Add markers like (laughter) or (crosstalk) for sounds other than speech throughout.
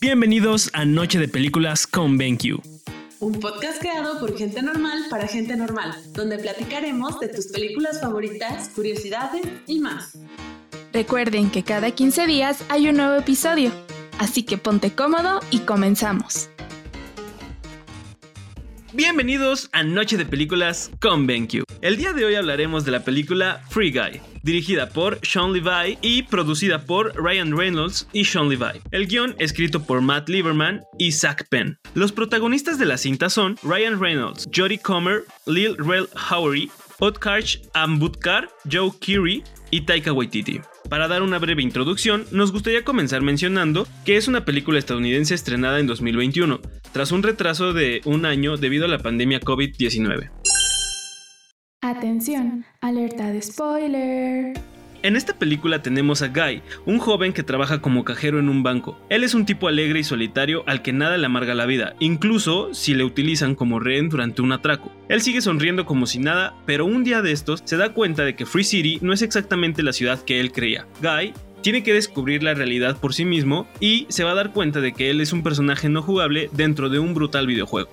Bienvenidos a Noche de Películas con BenQ. Un podcast creado por gente normal para gente normal, donde platicaremos de tus películas favoritas, curiosidades y más. Recuerden que cada 15 días hay un nuevo episodio, así que ponte cómodo y comenzamos. Bienvenidos a Noche de Películas con BenQ. El día de hoy hablaremos de la película Free Guy, dirigida por Sean Levy y producida por Ryan Reynolds y Sean Levy. El guion escrito por Matt Lieberman y Zach Penn. Los protagonistas de la cinta son Ryan Reynolds, Jodie Comer, Lil Rel Howery, Otkar Ambudkar, Joe Keery y Taika Waititi. Para dar una breve introducción, nos gustaría comenzar mencionando que es una película estadounidense estrenada en 2021, tras un retraso de un año debido a la pandemia COVID-19. Atención, alerta de spoiler. En esta película tenemos a Guy, un joven que trabaja como cajero en un banco. Él es un tipo alegre y solitario al que nada le amarga la vida, incluso si le utilizan como rehén durante un atraco. Él sigue sonriendo como si nada, pero un día de estos se da cuenta de que Free City no es exactamente la ciudad que él creía. Guy tiene que descubrir la realidad por sí mismo y se va a dar cuenta de que él es un personaje no jugable dentro de un brutal videojuego.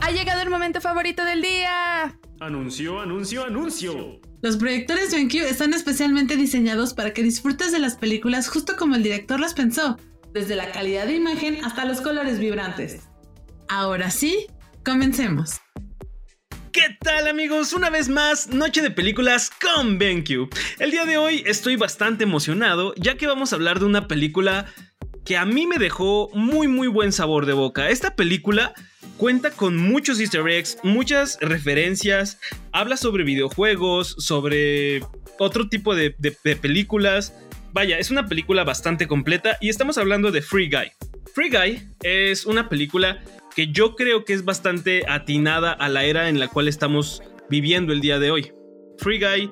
Ha llegado el momento favorito del día. Anuncio, anuncio, anuncio. Los proyectores BenQ están especialmente diseñados para que disfrutes de las películas justo como el director las pensó, desde la calidad de imagen hasta los colores vibrantes. Ahora sí, comencemos. ¿Qué tal amigos? Una vez más, Noche de Películas con BenQ. El día de hoy estoy bastante emocionado ya que vamos a hablar de una película que a mí me dejó muy muy buen sabor de boca. Esta película cuenta con muchos easter eggs, muchas referencias, habla sobre videojuegos, sobre otro tipo de, películas. Vaya, es una película bastante completa y estamos hablando de Free Guy. Free Guy es una película que yo creo que es bastante atinada a la era en la cual estamos viviendo el día de hoy. Free Guy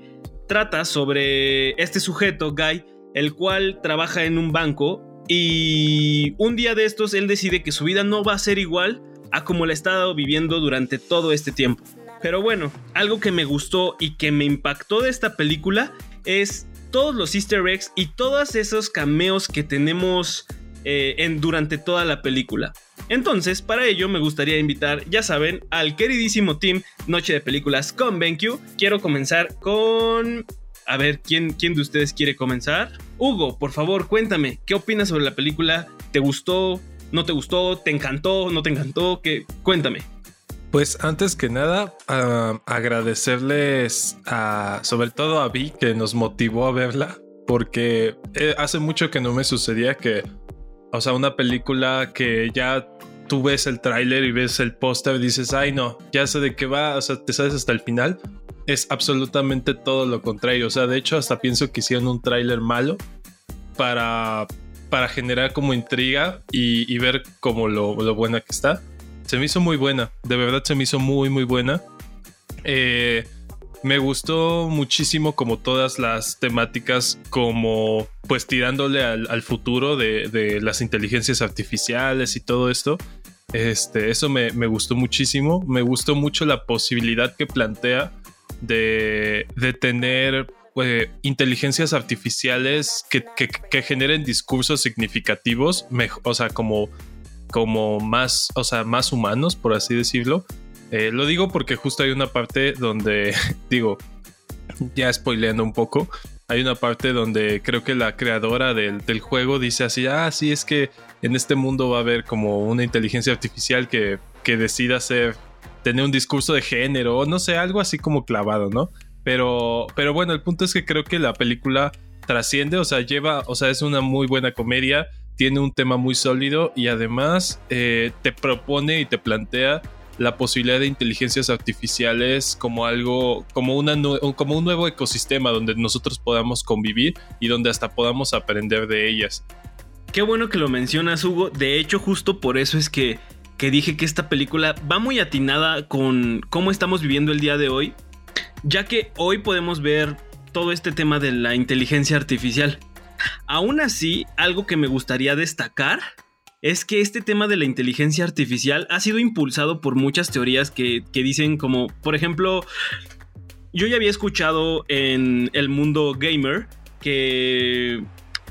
trata sobre este sujeto, Guy, el cual trabaja en un banco y un día de estos él decide que su vida no va a ser igual a como la he estado viviendo durante todo este tiempo. Pero bueno, algo que me gustó y que me impactó de esta película es todos los easter eggs y todos esos cameos que tenemos eh, en, durante toda la película. Entonces, para ello me gustaría invitar, ya saben, al queridísimo team Noche de Películas con BenQ. Quiero comenzar con... A ver, ¿quién, ¿quién de ustedes quiere comenzar? Hugo, por favor, cuéntame, ¿qué opinas sobre la película? ¿Te gustó? ¿No te gustó? ¿Te encantó? ¿No te encantó? ¿Qué? Cuéntame. Pues antes que nada, agradecerles a, sobre todo a Vi que nos motivó a verla, porque eh, hace mucho que no me sucedía que, o sea, una película que ya tú ves el tráiler y ves el póster y dices, ay no, ya sé de qué va, o sea, te sabes hasta el final. Es absolutamente todo lo contrario, o sea, de hecho hasta pienso que hicieron un tráiler malo para para generar como intriga y, ver como lo, buena que está. Se me hizo muy buena, de verdad se me hizo muy, muy buena. Eh, me gustó muchísimo como todas las temáticas, como pues tirándole al, futuro de, las inteligencias artificiales y todo esto. Este, eso me, me, gustó muchísimo. Me gustó mucho la posibilidad que plantea de, de tener eh, inteligencias artificiales que, generen discursos significativos, o sea, como, más, o sea, más humanos, por así decirlo. Eh, lo digo porque justo hay una parte donde, (laughs) digo, ya spoileando un poco, hay una parte donde creo que la creadora del, del, juego dice así, ah, sí, es que en este mundo va a haber como una inteligencia artificial que, que decida hacer, tener un discurso de género, o no sé, algo así como clavado, ¿no? Pero, pero bueno, el punto es que creo que la película trasciende, o sea, lleva, o sea, es una muy buena comedia, tiene un tema muy sólido y además eh, te propone y te plantea la posibilidad de inteligencias artificiales como algo, como, una, como un nuevo ecosistema donde nosotros podamos convivir y donde hasta podamos aprender de ellas. Qué bueno que lo mencionas, Hugo. De hecho, justo por eso es que, que dije que esta película va muy atinada con cómo estamos viviendo el día de hoy ya que hoy podemos ver todo este tema de la inteligencia artificial. Aún así, algo que me gustaría destacar es que este tema de la inteligencia artificial ha sido impulsado por muchas teorías que, dicen como, por ejemplo, yo ya había escuchado en el mundo gamer que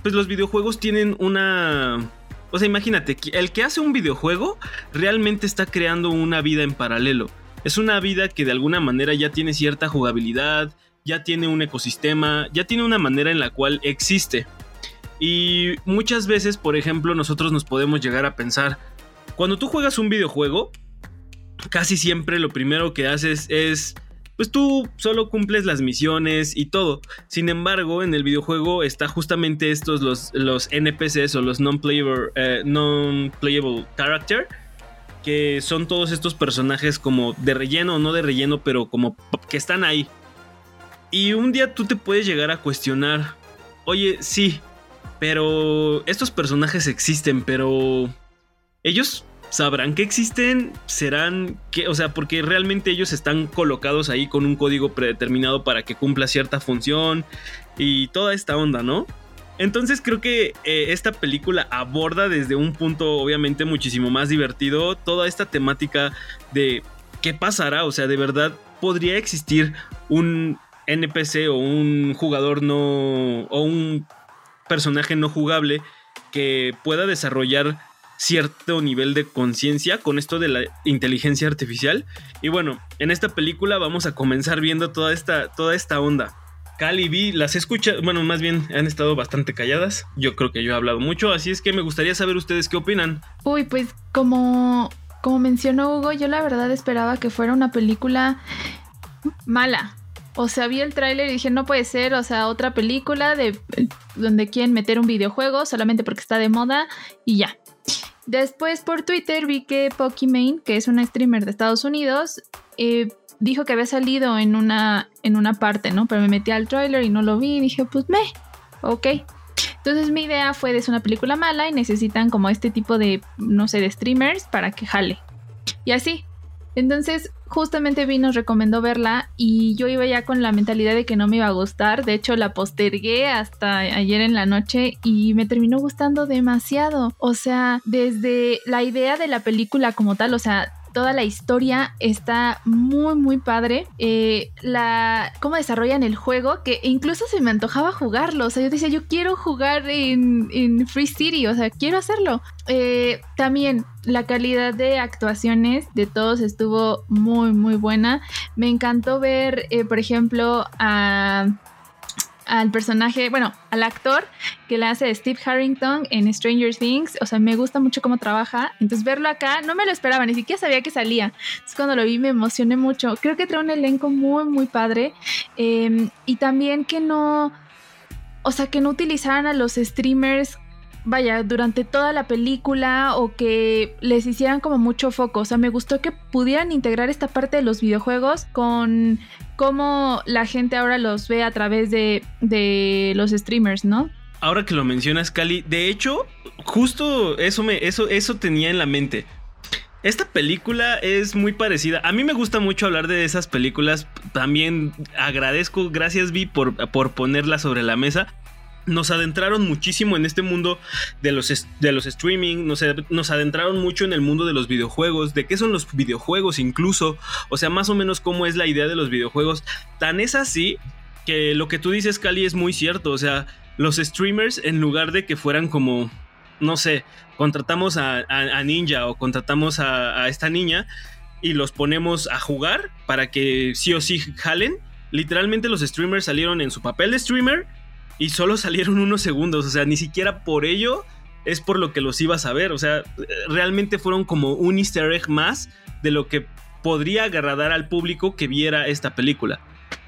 pues los videojuegos tienen una... O sea, imagínate, el que hace un videojuego realmente está creando una vida en paralelo. Es una vida que de alguna manera ya tiene cierta jugabilidad, ya tiene un ecosistema, ya tiene una manera en la cual existe. Y muchas veces, por ejemplo, nosotros nos podemos llegar a pensar, cuando tú juegas un videojuego, casi siempre lo primero que haces es, pues tú solo cumples las misiones y todo. Sin embargo, en el videojuego está justamente estos, los, los NPCs o los non-playable eh, character, que son todos estos personajes como de relleno o no de relleno, pero como que están ahí. Y un día tú te puedes llegar a cuestionar, oye, sí, pero estos personajes existen, pero ellos sabrán que existen, serán que, o sea, porque realmente ellos están colocados ahí con un código predeterminado para que cumpla cierta función y toda esta onda, ¿no? Entonces creo que eh, esta película aborda desde un punto obviamente muchísimo más divertido toda esta temática de qué pasará, o sea, de verdad podría existir un NPC o un jugador no o un personaje no jugable que pueda desarrollar cierto nivel de conciencia con esto de la inteligencia artificial. Y bueno, en esta película vamos a comenzar viendo toda esta, toda esta onda. Cal y Vi las escucha, bueno, más bien han estado bastante calladas. Yo creo que yo he hablado mucho, así es que me gustaría saber ustedes qué opinan. Uy, pues como, como mencionó Hugo, yo la verdad esperaba que fuera una película mala. O sea, vi el tráiler y dije, no puede ser, o sea, otra película de donde quieren meter un videojuego solamente porque está de moda y ya. Después por Twitter vi que Pokimane, que es una streamer de Estados Unidos, eh, dijo que había salido en una, en una parte, ¿no? Pero me metí al tráiler y no lo vi y dije, pues me, ok. Entonces mi idea fue es una película mala y necesitan como este tipo de, no sé, de streamers para que jale. Y así, entonces, justamente Vi nos recomendó verla y yo iba ya con la mentalidad de que no me iba a gustar. De hecho, la postergué hasta ayer en la noche y me terminó gustando demasiado. O sea, desde la idea de la película como tal, o sea, toda la historia está muy muy padre. Eh, la cómo desarrollan el juego, que incluso se me antojaba jugarlo. O sea, yo decía, yo quiero jugar en, Free City, o sea, quiero hacerlo. Eh, también la calidad de actuaciones de todos estuvo muy muy buena. Me encantó ver, eh, por ejemplo, a al personaje, bueno, al actor que le hace Steve Harrington en Stranger Things. O sea, me gusta mucho cómo trabaja. Entonces, verlo acá no me lo esperaba, ni siquiera sabía que salía. Entonces, cuando lo vi me emocioné mucho. Creo que trae un elenco muy, muy padre. Em, y también que no. O sea, que no utilizaran a los streamers vaya, durante toda la película o que les hicieran como mucho foco. O sea, me gustó que pudieran integrar esta parte de los videojuegos con cómo la gente ahora los ve a través de, de los streamers, ¿no? Ahora que lo mencionas, Cali, de hecho, justo eso me, eso, eso tenía en la mente. Esta película es muy parecida. A mí me gusta mucho hablar de esas películas. También agradezco, gracias Vi por, por ponerla sobre la mesa nos adentraron muchísimo en este mundo de los, de los streaming, nos, nos, adentraron mucho en el mundo de los videojuegos, de qué son los videojuegos incluso, o sea, más o menos cómo es la idea de los videojuegos. Tan es así que lo que tú dices, Cali, es muy cierto, o sea, los streamers en lugar de que fueran como, no sé, contratamos a, Ninja o contratamos a, a esta niña y los ponemos a jugar para que sí o sí jalen, literalmente los streamers salieron en su papel de streamer y solo salieron unos segundos, o sea, ni siquiera por ello es por lo que los ibas a ver, o sea, realmente fueron como un easter egg más de lo que podría agradar al público que viera esta película.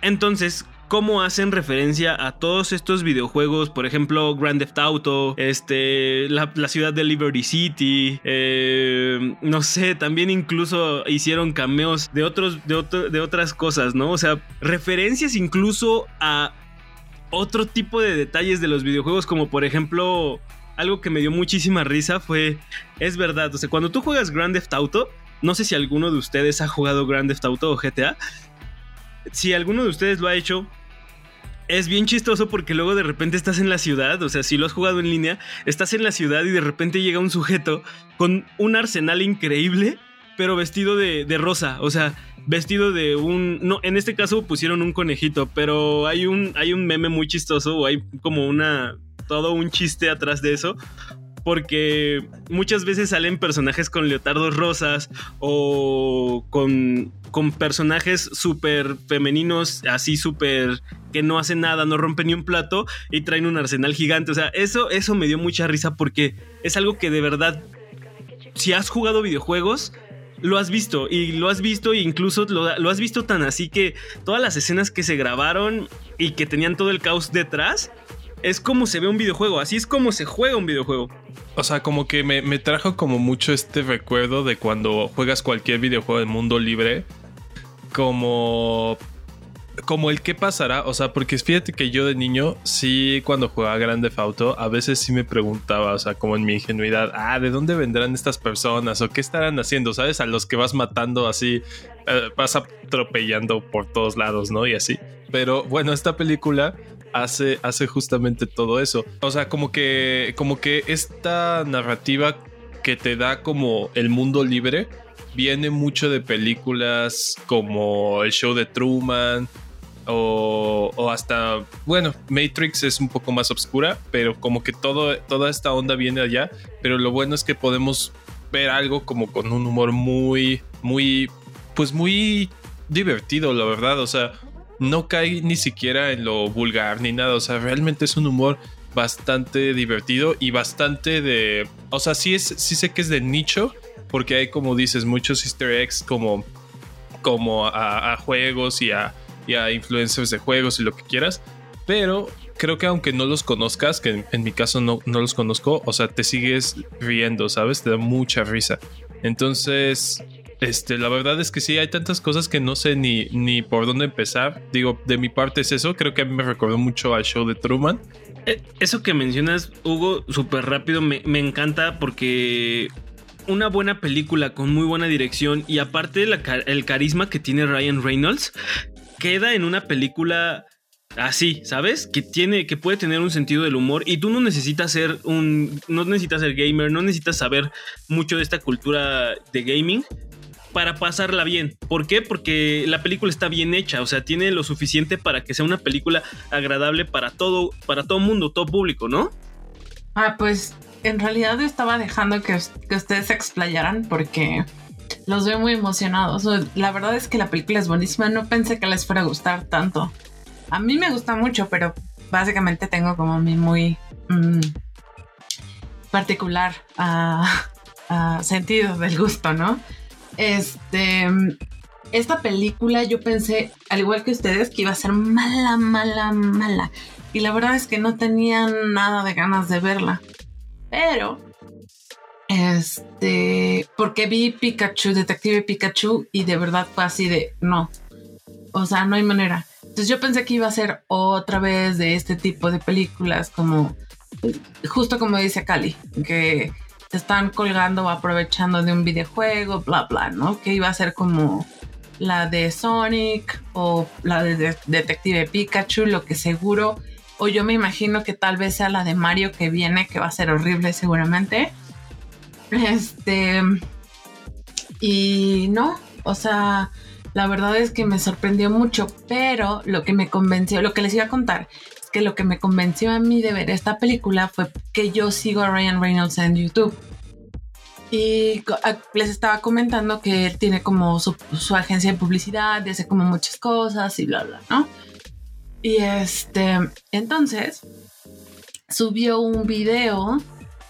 Entonces, ¿cómo hacen referencia a todos estos videojuegos? Por ejemplo, Grand Theft Auto, este, la, ciudad de Liberty City, eh, no sé, también incluso hicieron cameos de, otros, de otras cosas, ¿no? O sea, referencias incluso a otro tipo de detalles de los videojuegos, como por ejemplo, algo que me dio muchísima risa fue, es verdad, o sea, cuando tú juegas Grand Theft Auto, no sé si alguno de ustedes ha jugado Grand Theft Auto o GTA, si alguno de ustedes lo ha hecho, es bien chistoso porque luego de repente estás en la ciudad, o sea, si lo has jugado en línea, estás en la ciudad y de repente llega un sujeto con un arsenal increíble pero vestido de, de rosa. O sea, vestido de un. No, en este caso pusieron un conejito, pero hay un, hay un meme muy chistoso, o hay como una. todo un chiste atrás de eso. Porque muchas veces salen personajes con leotardos rosas o con, con personajes súper femeninos, así súper que no hacen nada, no rompen ni un plato y traen un arsenal gigante. O sea, eso, eso me dio mucha risa porque es algo que de verdad, si has jugado videojuegos, lo has visto y lo has visto e incluso lo, lo, has visto tan así que todas las escenas que se grabaron y que tenían todo el caos detrás es como se ve un videojuego, así es como se juega un videojuego. O sea, como que me, me trajo como mucho este recuerdo de cuando juegas cualquier videojuego del mundo libre, como como el qué pasará, o sea, porque fíjate que yo de niño, sí, cuando jugaba Grande Auto, a veces sí me preguntaba, o sea, como en mi ingenuidad, ah, ¿de dónde vendrán estas personas? ¿O qué estarán haciendo? ¿Sabes? A los que vas matando así, eh, vas atropellando por todos lados, ¿no? Y así. Pero bueno, esta película hace, hace justamente todo eso. O sea, como que, como que esta narrativa que te da como el mundo libre viene mucho de películas como el show de Truman, o, hasta, bueno, Matrix es un poco más oscura, pero como que todo, toda esta onda viene allá, pero lo bueno es que podemos ver algo como con un humor muy, muy, pues muy divertido, la verdad, o sea, no cae ni siquiera en lo vulgar ni nada, o sea, realmente es un humor bastante divertido y bastante de, o sea, sí, es, sí sé que es de nicho, porque hay como dices muchos easter eggs como, como a juegos y a y a influencers de juegos y lo que quieras. Pero creo que aunque no los conozcas, que en, mi caso no, no, los conozco, o sea, te sigues riendo, ¿sabes? Te da mucha risa. Entonces, este, la verdad es que sí, hay tantas cosas que no sé ni, ni por dónde empezar. Digo, de mi parte es eso. Creo que a mí me recordó mucho al show de Truman. Eh, eso que mencionas, Hugo, súper rápido, me, me encanta porque una buena película con muy buena dirección y aparte el carisma que tiene Ryan Reynolds, queda en una película así, ¿sabes? Que tiene, que puede tener un sentido del humor y tú no necesitas ser un, no necesitas ser gamer, no necesitas saber mucho de esta cultura de gaming para pasarla bien. ¿Por qué? Porque la película está bien hecha, o sea, tiene lo suficiente para que sea una película agradable para todo, para todo mundo, todo público, ¿no? Ah, pues en realidad estaba dejando que, que ustedes se explayaran porque los veo muy emocionados. La verdad es que la película es buenísima. No pensé que les fuera a gustar tanto. A mí me gusta mucho, pero básicamente tengo como mi muy mm, particular uh, (laughs) sentido del gusto, ¿no? Este, esta película yo pensé, al igual que ustedes, que iba a ser mala, mala, mala. Y la verdad es que no tenía nada de ganas de verla. Pero este, porque vi Pikachu, Detective Pikachu, y de verdad fue así de no. O sea, no hay manera. Entonces yo pensé que iba a ser otra vez de este tipo de películas, como justo como dice Cali, que se están colgando o aprovechando de un videojuego, bla, bla, ¿no? Que iba a ser como la de Sonic o la de Detective Pikachu, lo que seguro, o yo me imagino que tal vez sea la de Mario que viene, que va a ser horrible seguramente este. Y no, o sea, la verdad es que me sorprendió mucho, pero lo que me convenció, lo que les iba a contar, es que lo que me convenció a mí de ver esta película fue que yo sigo a Ryan Reynolds en YouTube. Y les estaba comentando que él tiene como su, agencia de publicidad y hace como muchas cosas y bla, bla, ¿no? Y este, entonces, subió un video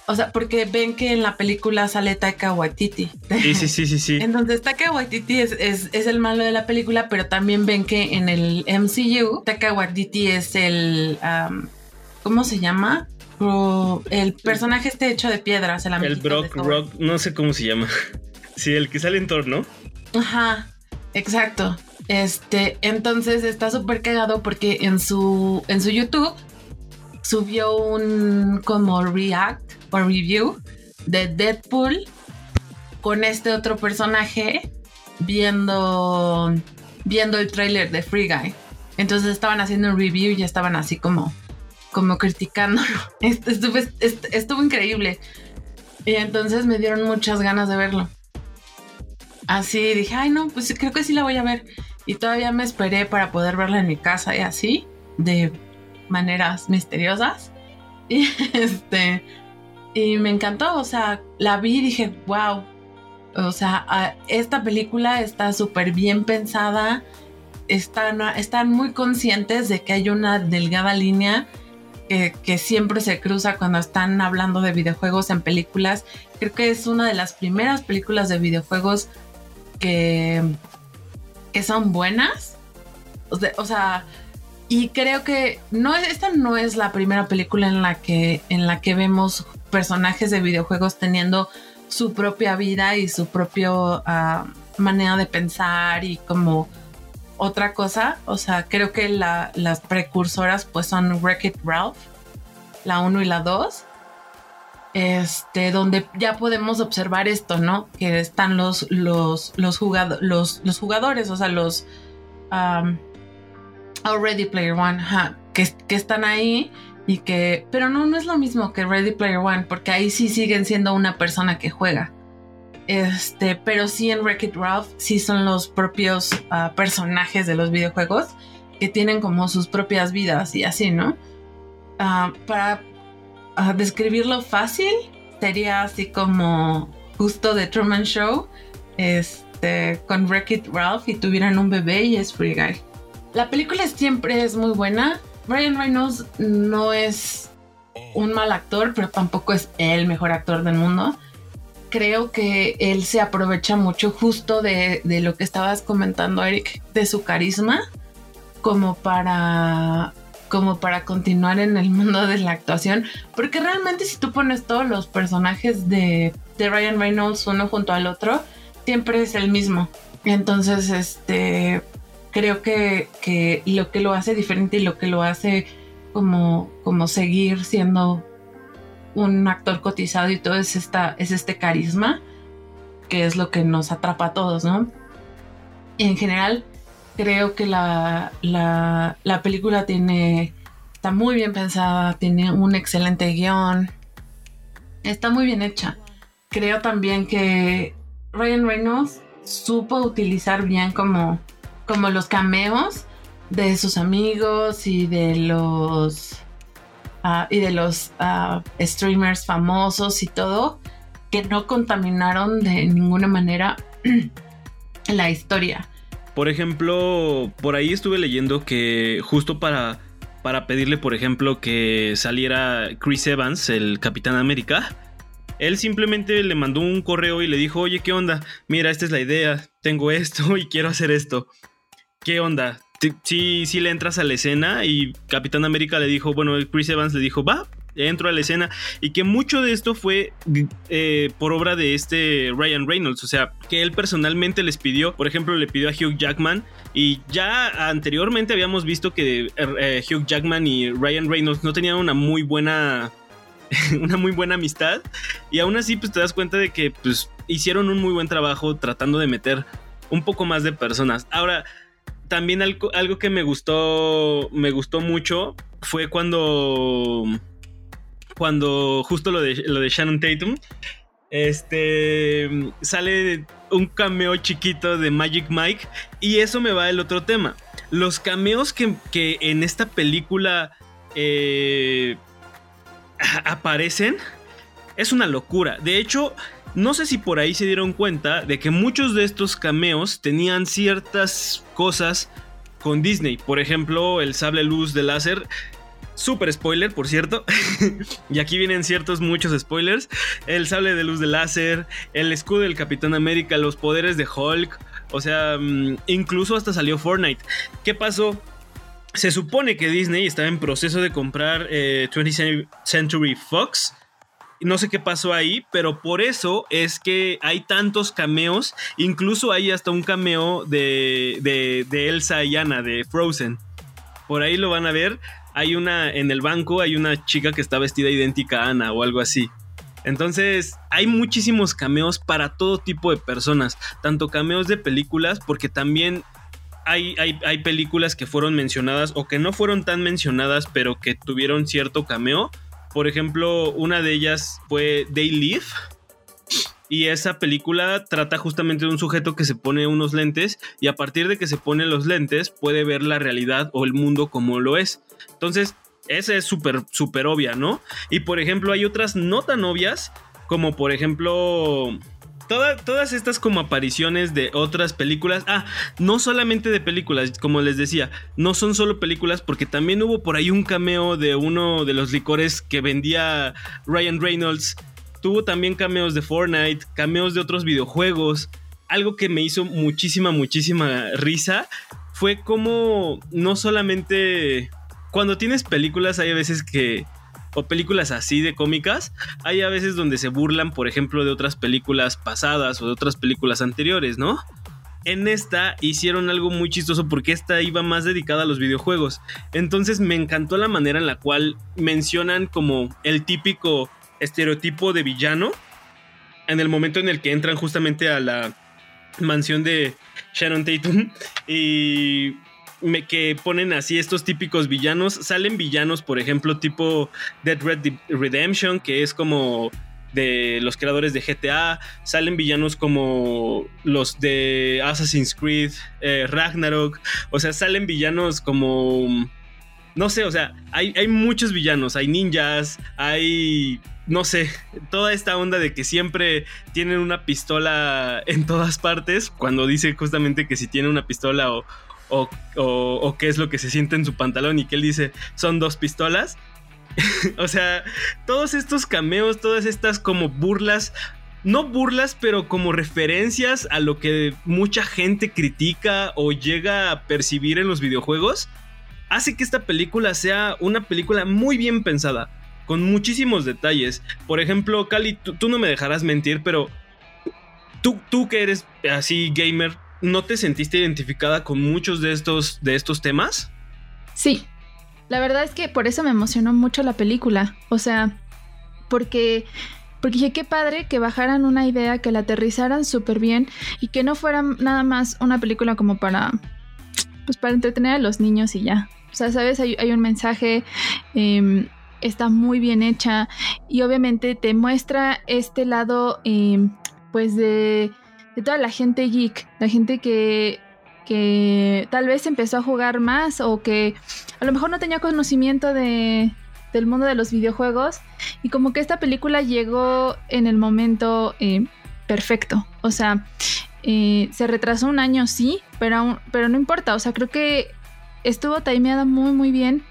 o sea, porque ven que en la película sale Taika Waititi. Sí, sí, sí, sí. sí. (laughs) Entonces Taika Waititi es, es, es, el malo de la película, pero también ven que en el MCU Taika Waititi es el... ¿Cómo se llama? el personaje este hecho de piedras. El, el Brock, Rock, no sé cómo se llama. (laughs) Sí, el que sale en Thor, ¿no? Ajá, exacto. Este, entonces está súper cagado porque en su, en su YouTube subió un como react o review de Deadpool con este otro personaje viendo viendo el trailer de Free Guy. Entonces estaban haciendo un review y estaban así como como criticándolo. (laughs) Estuvo, estuvo increíble. Y entonces me dieron muchas ganas de verlo. así dije, ay no, pues creo que sí la voy a ver. Y todavía me esperé para poder verla en mi casa y así, de maneras misteriosas. (laughs) Y este, y me encantó, o sea, la vi y dije, wow, o sea, esta película está súper bien pensada, están, están muy conscientes de que hay una delgada línea que, siempre se cruza cuando están hablando de videojuegos en películas. Creo que es una de las primeras películas de videojuegos que, que son buenas. O sea, y creo que no esta no es la primera película en la que, en la que vemos personajes de videojuegos teniendo su propia vida y su propia ah, manera de pensar y como otra cosa. O sea, creo que las precursoras pues son Wreck-It Ralph, la 1 y la 2. Este, donde ya podemos observar esto, ¿no? Que están los, los, los, los, los jugadores, o sea, los Already Player One, que, están ahí y que, pero no, no es lo mismo que Ready Player One, porque ahí sí siguen siendo una persona que juega. Este, pero sí en Wreck-It Ralph sí son los propios ah, personajes de los videojuegos que tienen como sus propias vidas y así, ¿no? Ah, para ah, describirlo fácil, sería así como justo de Truman Show, este, con Wreck-It Ralph y tuvieran un bebé y es Free Guy. La película siempre es muy buena. Ryan Reynolds no es un mal actor, pero tampoco es el mejor actor del mundo creo que él se aprovecha mucho justo de, lo que estabas comentando, Eric, de su carisma, como para como para continuar en el mundo de la actuación, porque realmente si tú pones todos los personajes de, de Ryan Reynolds uno junto al otro, siempre es el mismo. Entonces, este, creo que, que lo que lo hace diferente y lo que lo hace como, como seguir siendo un actor cotizado y todo es, esta, es este carisma que es lo que nos atrapa a todos, ¿no? en general, creo que la, la, la, película tiene, está muy bien pensada, tiene un excelente guion, está muy bien hecha. Creo también que Ryan Reynolds supo utilizar bien como, como los cameos de sus amigos y de los Ah, y de los ah, streamers famosos y todo, que no contaminaron de ninguna manera (clears throat) la historia. Por ejemplo, por ahí estuve leyendo que justo para, para pedirle, por ejemplo, que saliera Chris Evans, el Capitán América, él simplemente le mandó un correo y le dijo, oye, ¿qué onda? Mira, esta es la idea, tengo esto (laughs) y quiero hacer esto. ¿Qué onda? sí, sí le entras a la escena y Capitán América le dijo, bueno, Chris Evans le dijo, va, entro a la escena y que mucho de esto fue eh, por obra de este Ryan Reynolds, o sea, que él personalmente les pidió, por ejemplo, le pidió a Hugh Jackman y ya anteriormente habíamos visto que eh, Hugh Jackman y Ryan Reynolds no tenían una muy buena (laughs) una muy buena amistad y aún así pues te das cuenta de que pues hicieron un muy buen trabajo tratando de meter un poco más de personas. Ahora, también algo, que me gustó, me gustó mucho fue cuando, cuando justo lo de, lo de Shannon Tatum, este, sale un cameo chiquito de Magic Mike y eso me va el otro tema. Los cameos que, en esta película eh, aparecen es una locura. De hecho, no sé si por ahí se dieron cuenta de que muchos de estos cameos tenían ciertas cosas con Disney. Por ejemplo, el sable luz de láser. Super spoiler, por cierto. (laughs) y aquí vienen ciertos muchos spoilers. El sable de luz de láser, el escudo del Capitán América, los poderes de Hulk. O sea, mm, incluso hasta salió Fortnite. ¿Qué pasó? Se supone que Disney estaba en proceso de comprar 20th eh, Century Fox no sé qué pasó ahí, pero por eso es que hay tantos cameos. Incluso hay hasta un cameo de, de, Elsa y Anna de Frozen. Por ahí lo van a ver. Hay una en el banco, hay una chica que está vestida idéntica a Anna o algo así. Entonces, hay muchísimos cameos para todo tipo de personas, tanto cameos de películas, porque también hay, hay, hay, películas que fueron mencionadas o que no fueron tan mencionadas, pero que tuvieron cierto cameo. Por ejemplo, una de ellas fue They Live. Y esa película trata justamente de un sujeto que se pone unos lentes y a partir de que se pone los lentes puede ver la realidad o el mundo como lo es. Entonces, esa es súper, súper obvia, ¿no? Y por ejemplo, hay otras no tan obvias, como por ejemplo todas estas como apariciones de otras películas. Ah, no solamente de películas, como les decía, no son solo películas porque también hubo por ahí un cameo de uno de los licores que vendía Ryan Reynolds. Tuvo también cameos de Fortnite, cameos de otros videojuegos. Algo que me hizo muchísima, muchísima risa fue como no solamente cuando tienes películas hay veces que o películas así de cómicas, hay a veces donde se burlan, por ejemplo, de otras películas pasadas o de otras películas anteriores, ¿no? En esta hicieron algo muy chistoso porque esta iba más dedicada a los videojuegos. Entonces me encantó la manera en la cual mencionan como el típico estereotipo de villano en el momento en el que entran justamente a la mansión de Sharon Tatum y que ponen así estos típicos villanos. Salen villanos, por ejemplo, tipo Dead Red Redemption, que es como de los creadores de GTA. Salen villanos como los de Assassin's Creed, eh, Ragnarok. O sea, salen villanos como... No sé, o sea, hay, hay muchos villanos. Hay ninjas, hay no sé, toda esta onda de que siempre tienen una pistola en todas partes, cuando dice justamente que si tiene una pistola o, o, qué es lo que se siente en su pantalón y que él dice son dos pistolas. (laughs) o sea, todos estos cameos, todas estas como burlas, no burlas, pero como referencias a lo que mucha gente critica o llega a percibir en los videojuegos, hace que esta película sea una película muy bien pensada, con muchísimos detalles. Por ejemplo, Cali, tú no me dejarás mentir, pero tú, tú que eres así gamer, ¿no te sentiste identificada con muchos de estos, de estos temas? Sí, la verdad es que por eso me emocionó mucho la película. O sea, porque, porque dije, qué padre que bajaran una idea, que la aterrizaran súper bien y que no fuera nada más una película como para, pues para entretener a los niños y ya. O sea, sabes, hay, un mensaje, em, está muy bien hecha y obviamente te muestra este lado, em, pues de de toda la gente geek, la gente que, que tal vez empezó a jugar más o que a lo mejor no tenía conocimiento de, del mundo de los videojuegos y como que esta película llegó en el momento eh, perfecto. O sea, eh, se retrasó un año, sí, pero, pero no importa. O sea, creo que estuvo timeada muy, muy bien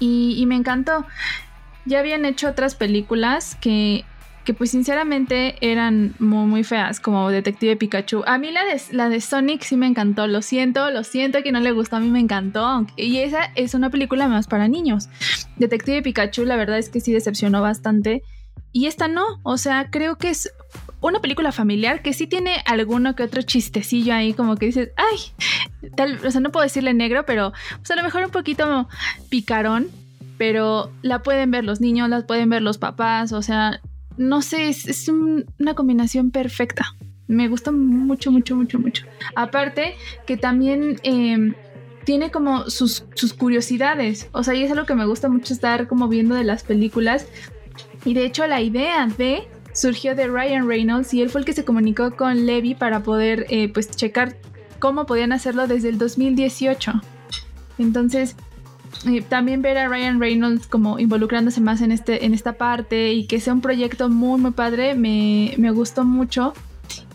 y, y me encantó. Ya habían hecho otras películas que que pues sinceramente eran muy, muy feas, como Detective Pikachu. A mí la de, la de Sonic sí me encantó, lo siento, lo siento que no le gustó, a mí me encantó. Y esa es una película más para niños. Detective Pikachu la verdad es que sí decepcionó bastante. Y esta no, o sea, creo que es una película familiar que sí tiene alguno que otro chistecillo ahí, como que dices, ay, tal, o sea, no puedo decirle negro, pero pues a lo mejor un poquito picarón, pero la pueden ver los niños, la pueden ver los papás, o sea, no sé, es, una combinación perfecta. Me gusta mucho, mucho, mucho, mucho. Aparte que también em, tiene como sus, sus curiosidades. O sea, y es algo que me gusta mucho estar como viendo de las películas. Y de hecho la idea de surgió de Ryan Reynolds y él fue el que se comunicó con Levi para poder eh, pues checar cómo podían hacerlo desde el 2018. Entonces, también ver a Ryan Reynolds como involucrándose más en, este, en esta parte y que sea un proyecto muy, muy padre, me, gustó mucho.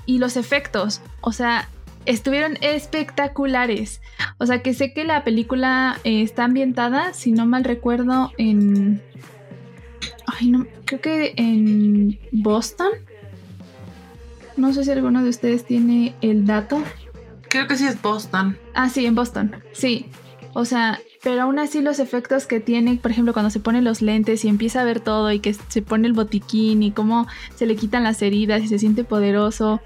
Y los efectos, o sea, estuvieron espectaculares. O sea, que sé que la película eh, está ambientada, si no mal recuerdo, en... Ay, no, creo que en Boston. No sé si alguno de ustedes tiene el dato. Creo que sí es Boston. Ah, sí, en Boston. Sí. O sea, pero aún así los efectos que tiene, por ejemplo, cuando se pone los lentes y empieza a ver todo y que se pone el botiquín y cómo se le quitan las heridas y se siente poderoso,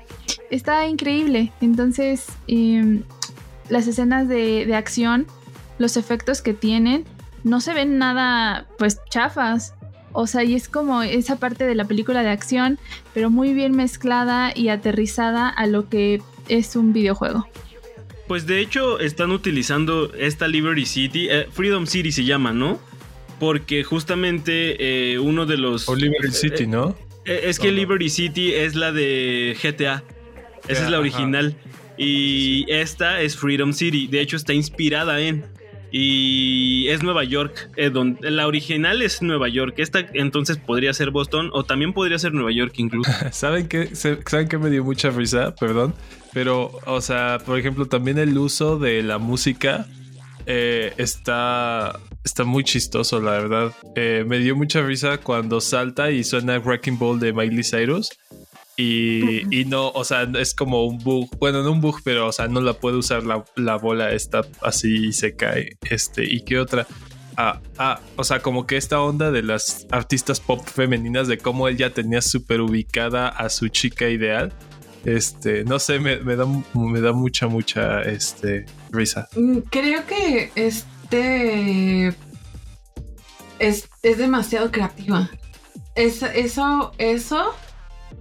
está increíble. Entonces, em, las escenas de, acción, los efectos que tienen, no se ven nada, pues, chafas. O sea, y es como esa parte de la película de acción, pero muy bien mezclada y aterrizada a lo que es un videojuego. Pues de hecho están utilizando esta Liberty City, eh, Freedom City se llama, ¿no? Porque justamente eh, uno de los... O Liberty City, ¿no? Eh, Es que Liberty City es la de GTA. Esa es la Ajá. original. Y esta es Freedom City. De hecho, está inspirada en. Y es Nueva York. eh, donde, la original es Nueva York. Esta entonces podría ser Boston o también podría ser Nueva York incluso. (laughs) ¿Saben qué? ¿Saben qué me dio mucha risa? Perdón. Pero, o sea, por ejemplo, también el uso de la música eh, está, está muy chistoso, la verdad. Eh, me dio mucha risa cuando salta y suena Wrecking Ball de Miley Cyrus. Y, y no, o sea, es como un bug. Bueno, no un bug, pero, o sea, no la puede usar la, la bola esta así y se cae. Este, ¿y qué otra? Ah, ah, o sea, como que esta onda de las artistas pop femeninas, de cómo él ya tenía súper ubicada a su chica ideal. Este, no sé, me, da, me da mucha, mucha este, risa. Mm, Creo que este es, es demasiado creativa. Es, eso, eso,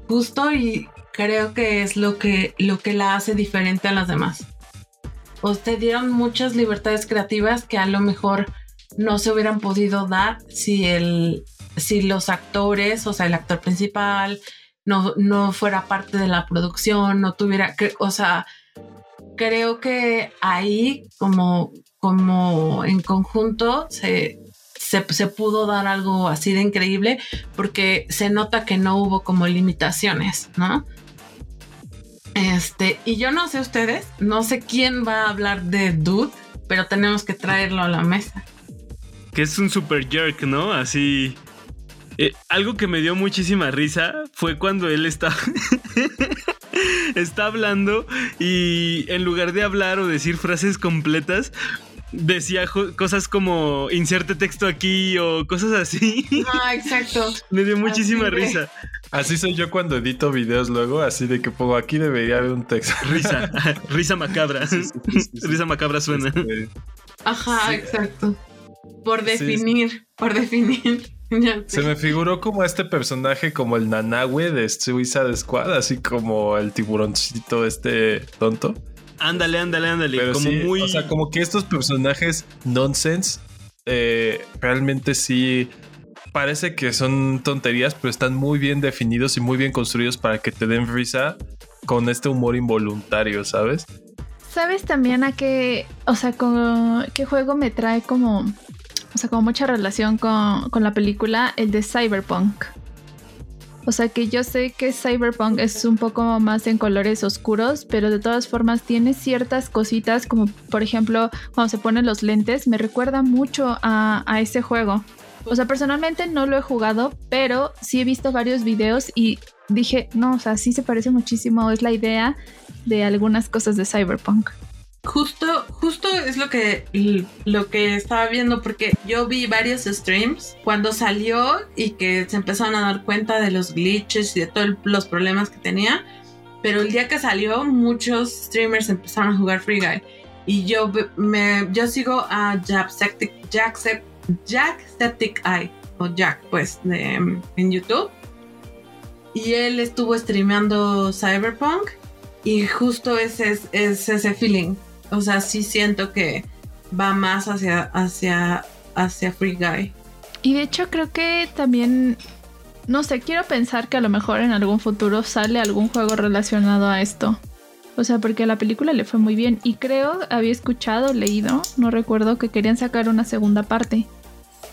justo y creo que es lo que, lo que la hace diferente a las demás. Usted dieron muchas libertades creativas que a lo mejor no se hubieran podido dar si el, si los actores, o sea, el actor principal, no, no fuera parte de la producción, no tuviera, o sea, creo que ahí como, como en conjunto se, se, se pudo dar algo así de increíble porque se nota que no hubo como limitaciones, ¿no? Este, y yo no sé ustedes, no sé quién va a hablar de Dude, pero tenemos que traerlo a la mesa. que es un super jerk, ¿no? Así. Eh, algo que me dio muchísima risa fue cuando él está. (laughs) está hablando y en lugar de hablar o decir frases completas, decía cosas como inserte texto aquí o cosas así. Ah, exacto. (laughs) me dio muchísima Así de- risa. Así soy yo cuando edito videos luego, así de que pongo aquí debería haber un texto. (laughs) Risa. risa macabra. Sí, sí, sí, sí, sí. Risa macabra suena. Este, Ajá, Sí. exacto. Por Sí, definir, por definir. (laughs) Se me figuró como este personaje, como el Nanahue de Suicide Squad, así como el tiburoncito este tonto. Ándale, ándale, ándale. Pero como sí, muy. o sea, como que estos personajes nonsense eh, realmente sí parece que son tonterías, pero están muy bien definidos y muy bien construidos para que te den risa con este humor involuntario, ¿sabes? ¿Sabes también a qué, o sea, con qué juego me trae como, o sea, como mucha relación con, con la película? El de Cyberpunk. O sea, que yo sé que Cyberpunk es un poco más en colores oscuros, pero de todas formas tiene ciertas cositas, como por ejemplo, cuando se ponen los lentes, me recuerda mucho a, a ese juego. O sea, personalmente no lo he jugado, pero sí he visto varios videos y dije, no, o sea, sí se parece muchísimo, es la idea de algunas cosas de Cyberpunk. Justo, justo es lo que, lo que estaba viendo, porque yo vi varios streams cuando salió y que se empezaron a dar cuenta de los glitches y de todos los problemas que tenía. Pero el día que salió, muchos streamers empezaron a jugar Free Guy. Y yo, me, yo sigo a Jackseptic, Jacksep- Jackseptic Eye, o Jack, pues, en YouTube. Y él estuvo streameando Cyberpunk. Y justo ese es, es ese feeling. O sea, sí siento que va más hacia, hacia, hacia Free Guy. Y de hecho creo que también, no sé, quiero pensar que a lo mejor en algún futuro sale algún juego relacionado a esto. O sea, porque a la película le fue muy bien y creo, había escuchado, leído, no recuerdo, que querían sacar una segunda parte.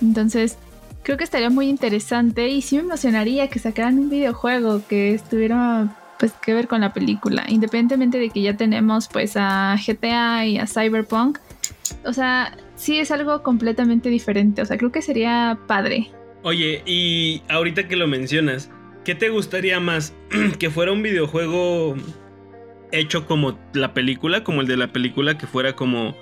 Entonces, creo que estaría muy interesante y sí me emocionaría que sacaran un videojuego que estuviera pues que ver con la película, independientemente de que ya tenemos pues a GTA y a Cyberpunk. O sea, sí es algo completamente diferente, o sea, creo que sería padre. Oye, y ahorita que lo mencionas, ¿qué te gustaría más? (clears throat) ¿Que fuera un videojuego hecho como la película, como el de la película, que fuera como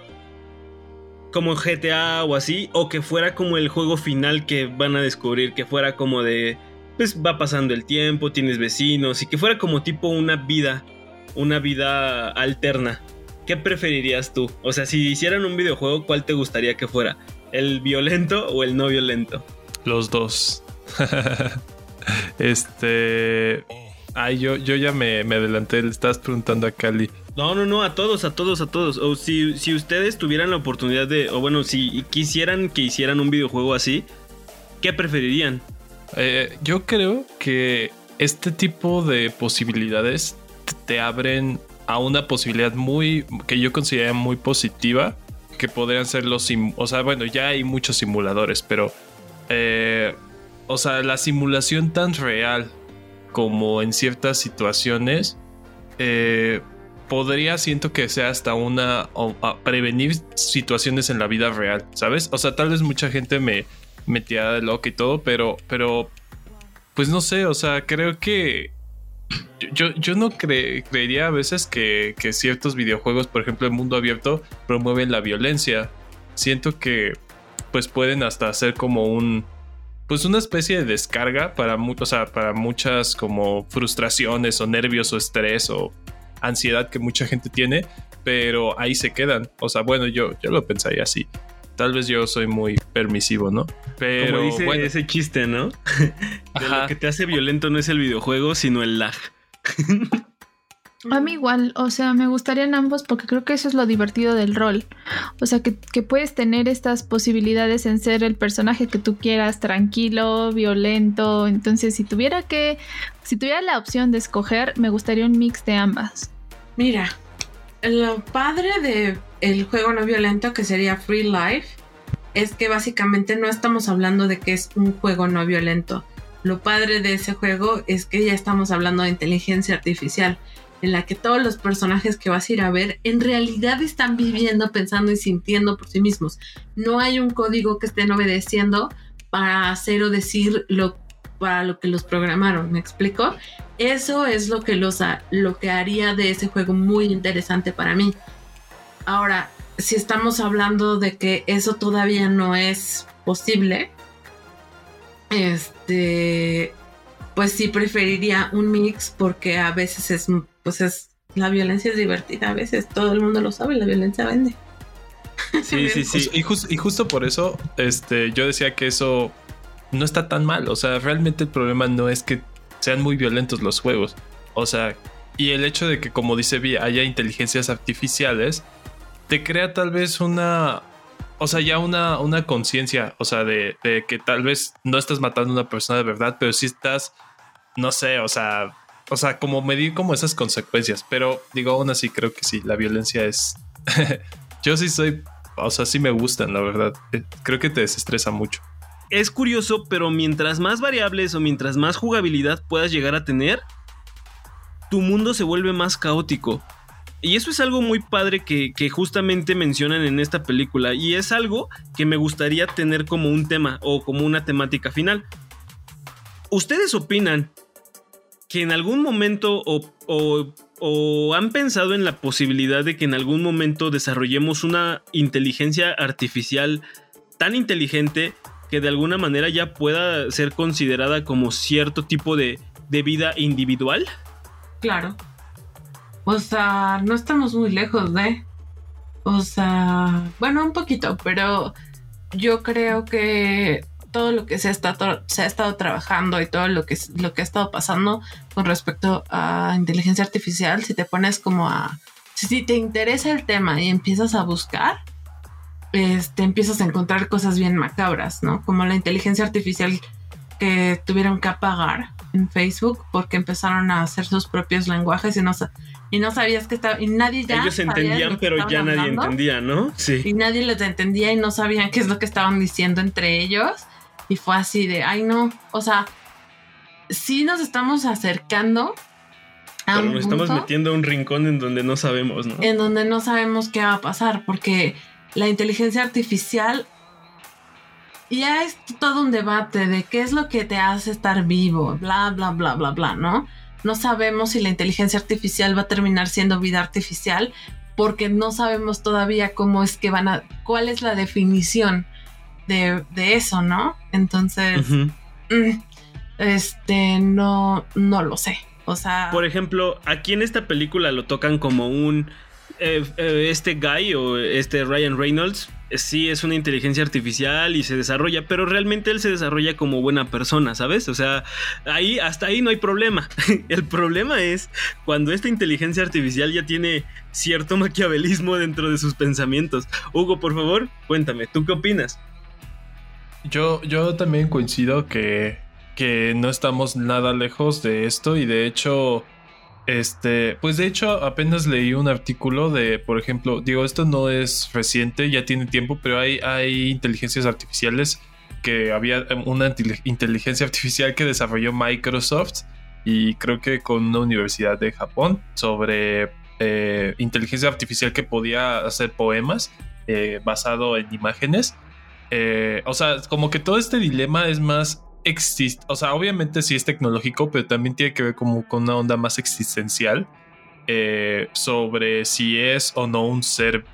como GTA o así, o que fuera como el juego final que van a descubrir, que fuera como de pues va pasando el tiempo, tienes vecinos y que fuera como tipo una vida, una vida alterna. ¿Qué preferirías tú? O sea, si hicieran un videojuego, ¿cuál te gustaría que fuera? ¿El violento o el no violento? Los dos. (laughs) este. Ay, yo, yo ya me, me adelanté. Le estás preguntando a Cali. No, no, no, a todos, a todos, a todos. O si, si ustedes tuvieran la oportunidad de, o bueno, si quisieran que hicieran un videojuego así, ¿qué preferirían? Eh, yo creo que este tipo de posibilidades te abren a una posibilidad muy que yo considero muy positiva que podrían ser los o sea bueno ya hay muchos simuladores pero eh, o sea la simulación tan real como en ciertas situaciones eh, podría siento que sea hasta una prevenir situaciones en la vida real sabes o sea tal vez mucha gente me metía de loco y todo pero pero pues no sé o sea creo que yo, yo no creería a veces que, ciertos videojuegos, por ejemplo, el mundo abierto, promueven la violencia. Siento que pues pueden hasta hacer como un pues una especie de descarga para, o sea, para muchas como frustraciones o nervios o estrés o ansiedad que mucha gente tiene, pero ahí se quedan. O sea, bueno, yo, yo lo pensaría así. Tal vez yo soy muy permisivo, ¿no? Pero Como dice ese chiste, ¿no? (laughs) lo que te hace violento no es el videojuego, sino el lag. A mí igual, o sea, me gustarían ambos porque creo que eso es lo divertido del rol. O sea, que, puedes tener estas posibilidades en ser el personaje que tú quieras, tranquilo, violento. Entonces, si tuviera que, si tuviera la opción de escoger, me gustaría un mix de ambas. Mira, lo padre de el juego no violento que sería Free Life es que básicamente no estamos hablando de que es un juego no violento lo padre de ese juego es que ya estamos hablando de inteligencia artificial, en la que todos los personajes que vas a ir a ver en realidad están viviendo, pensando y sintiendo por sí mismos. No hay un código que estén obedeciendo para hacer o decir lo para lo que los programaron, ¿me explico? Eso es lo que los lo que haría de ese juego muy interesante para mí. Ahora, si estamos hablando de que eso todavía no es posible, este, pues sí preferiría un mix porque a veces es, pues es, la violencia es divertida, a veces todo el mundo lo sabe, la violencia vende. Sí, sí, sí. Y, y, justo por eso, este, yo decía que eso no está tan mal. O sea, realmente el problema no es que sean muy violentos los juegos. O sea, y el hecho de que, como dice Vi, haya inteligencias artificiales, te crea tal vez una, o sea, ya una, una conciencia, o sea, de, que tal vez no estás matando a una persona de verdad, pero sí estás, no sé, o sea, o sea, como medir como esas consecuencias. Pero digo, aún así creo que sí, la violencia es... (laughs) Yo sí soy, o sea, sí me gustan, la verdad. Eh, creo que te desestresa mucho. Es curioso, pero mientras más variables o mientras más jugabilidad puedas llegar a tener, tu mundo se vuelve más caótico. Y eso es algo muy padre que, justamente mencionan en esta película. Y es algo que me gustaría tener como un tema o como una temática final. ¿Ustedes opinan que en algún momento o, han pensado en la posibilidad de que en algún momento desarrollemos una inteligencia artificial tan inteligente que de alguna manera ya pueda ser considerada como cierto tipo de, de vida individual? Claro. O sea, no estamos muy lejos de. O sea, bueno, un poquito, pero yo creo que todo lo que se ha estado, se ha estado trabajando y todo lo que, lo que ha estado pasando con respecto a inteligencia artificial, si te pones como a... Si te interesa el tema y empiezas a buscar, este, empiezas a encontrar cosas bien macabras, ¿no? Como la inteligencia artificial que tuvieron que apagar en Facebook porque empezaron a hacer sus propios lenguajes y no, y no sabías que estaba y nadie ya ellos entendían pero ya nadie entendía no sí. Y nadie les entendía y no sabían qué es lo que estaban diciendo entre ellos. Y fue así de ay no o sea sí nos estamos acercando a pero nos estamos metiendo a un rincón en donde no sabemos no en donde no sabemos qué va a pasar porque la inteligencia artificial ya es todo un debate de qué es lo que te hace estar vivo, bla, bla, bla, bla, bla, ¿no? No sabemos si la inteligencia artificial va a terminar siendo vida artificial porque no sabemos todavía cómo es que van a, cuál es la definición de, eso, ¿no? Entonces, mm, este, no, no lo sé. O sea... Por ejemplo, aquí en esta película lo tocan como un... Eh, eh, este guy o este Ryan Reynolds sí es una inteligencia artificial y se desarrolla, pero realmente él se desarrolla como buena persona, ¿sabes? O sea, ahí hasta ahí no hay problema. (laughs) El problema es cuando esta inteligencia artificial ya tiene cierto maquiavelismo dentro de sus pensamientos. Hugo, por favor, cuéntame, ¿tú qué opinas? Yo, yo también coincido que, que no estamos nada lejos de esto y de hecho este, pues de hecho apenas leí un artículo de, por ejemplo, digo, esto no es reciente, ya tiene tiempo, pero hay, hay inteligencias artificiales que había una inteligencia artificial que desarrolló Microsoft y creo que con una universidad de Japón sobre eh, inteligencia artificial que podía hacer poemas eh, basado en imágenes. Eh, o sea, como que todo este dilema es más existe, o sea, obviamente sí es tecnológico, pero también tiene que ver como con una onda más existencial eh, sobre si es o no un ser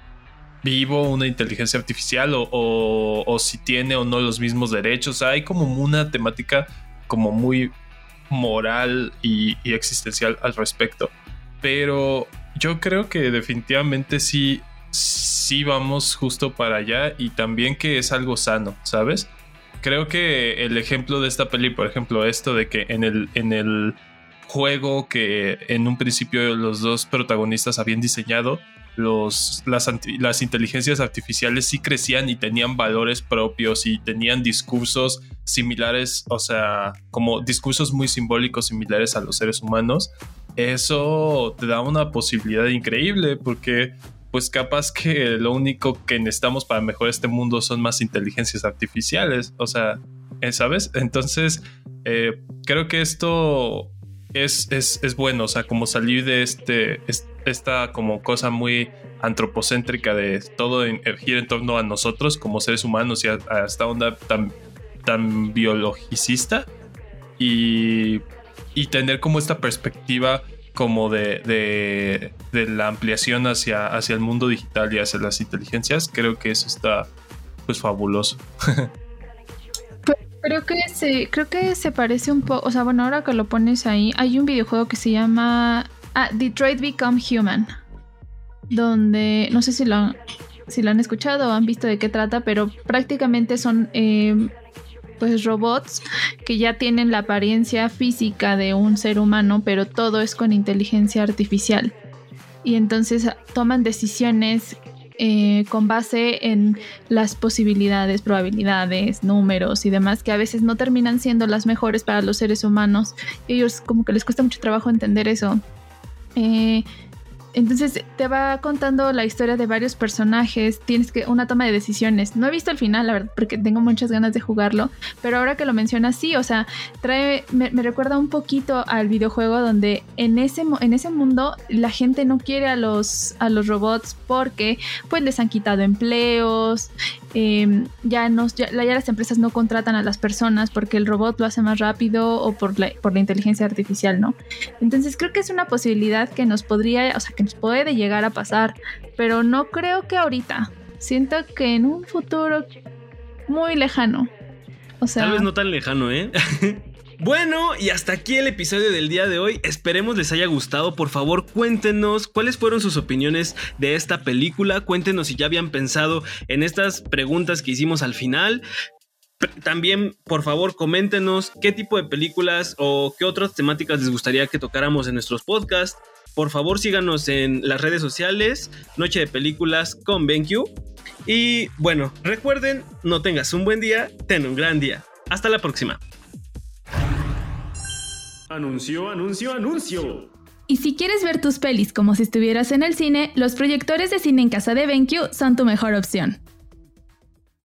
vivo, una inteligencia artificial o, si tiene o no los mismos derechos. O sea, hay como una temática como muy moral y, y existencial al respecto. Pero yo creo que definitivamente sí, sí vamos justo para allá y también que es algo sano, ¿sabes? Creo que el ejemplo de esta peli, por ejemplo, esto de que en el, en el juego que en un principio los dos protagonistas habían diseñado, los, las, las inteligencias artificiales sí crecían y tenían valores propios y tenían discursos similares, o sea, como discursos muy simbólicos similares a los seres humanos. Eso te da una posibilidad increíble porque pues capaz que lo único que necesitamos para mejorar este mundo son más inteligencias artificiales. O sea, eh, ¿sabes? Entonces, eh, creo que esto es, es, es, bueno, o sea, como salir de este, esta como cosa muy antropocéntrica de todo en, eh, gira en torno a nosotros como seres humanos y a, esta onda tan, tan biologicista y, y tener como esta perspectiva como de, de, la ampliación hacia, hacia el mundo digital y hacia las inteligencias, creo que eso está pues fabuloso. Creo que se, creo que se parece un poco, o sea, bueno, ahora que lo pones ahí, hay un videojuego que se llama ah, Detroit Become Human, donde no sé si lo, si lo han escuchado o han visto de qué trata, pero prácticamente son eh, pues robots que ya tienen la apariencia física de un ser humano, pero todo es con inteligencia artificial. Y entonces toman decisiones eh, con base en las posibilidades, probabilidades, números y demás, que a veces no terminan siendo las mejores para los seres humanos. ellos como que les cuesta mucho trabajo entender eso. Eh, entonces te va contando la historia de varios personajes, tienes que una toma de decisiones. No he visto el final, la verdad, porque tengo muchas ganas de jugarlo, pero ahora que lo mencionas, sí, o sea, trae, me, recuerda un poquito al videojuego donde en ese, en ese mundo la gente no quiere a los, a los robots porque pues les han quitado empleos, Em, ya, nos, ya, las empresas no contratan a las personas porque el robot lo hace más rápido o por la, por la inteligencia artificial, ¿no? Entonces creo que es una posibilidad que nos podría, o sea, que puede llegar a pasar, pero no creo que ahorita. Siento que en un futuro muy lejano. O sea, Tal vez no tan lejano, ¿eh? (laughs) Bueno, y hasta aquí el episodio del día de hoy. Esperemos les haya gustado. Por favor, cuéntenos cuáles fueron sus opiniones de esta película. Cuéntenos si ya habían pensado en estas preguntas que hicimos al final. También, por favor, coméntenos qué tipo de películas o qué otras temáticas les gustaría que tocáramos en nuestros podcasts. Por favor, síganos en las redes sociales, Noche de Películas con BenQ. Y bueno, recuerden, no tengas un buen día, ten un gran día. Hasta la próxima. Anuncio, anuncio, anuncio. Y si quieres ver tus pelis como si estuvieras en el cine, los proyectores de cine en casa de BenQ son tu mejor opción.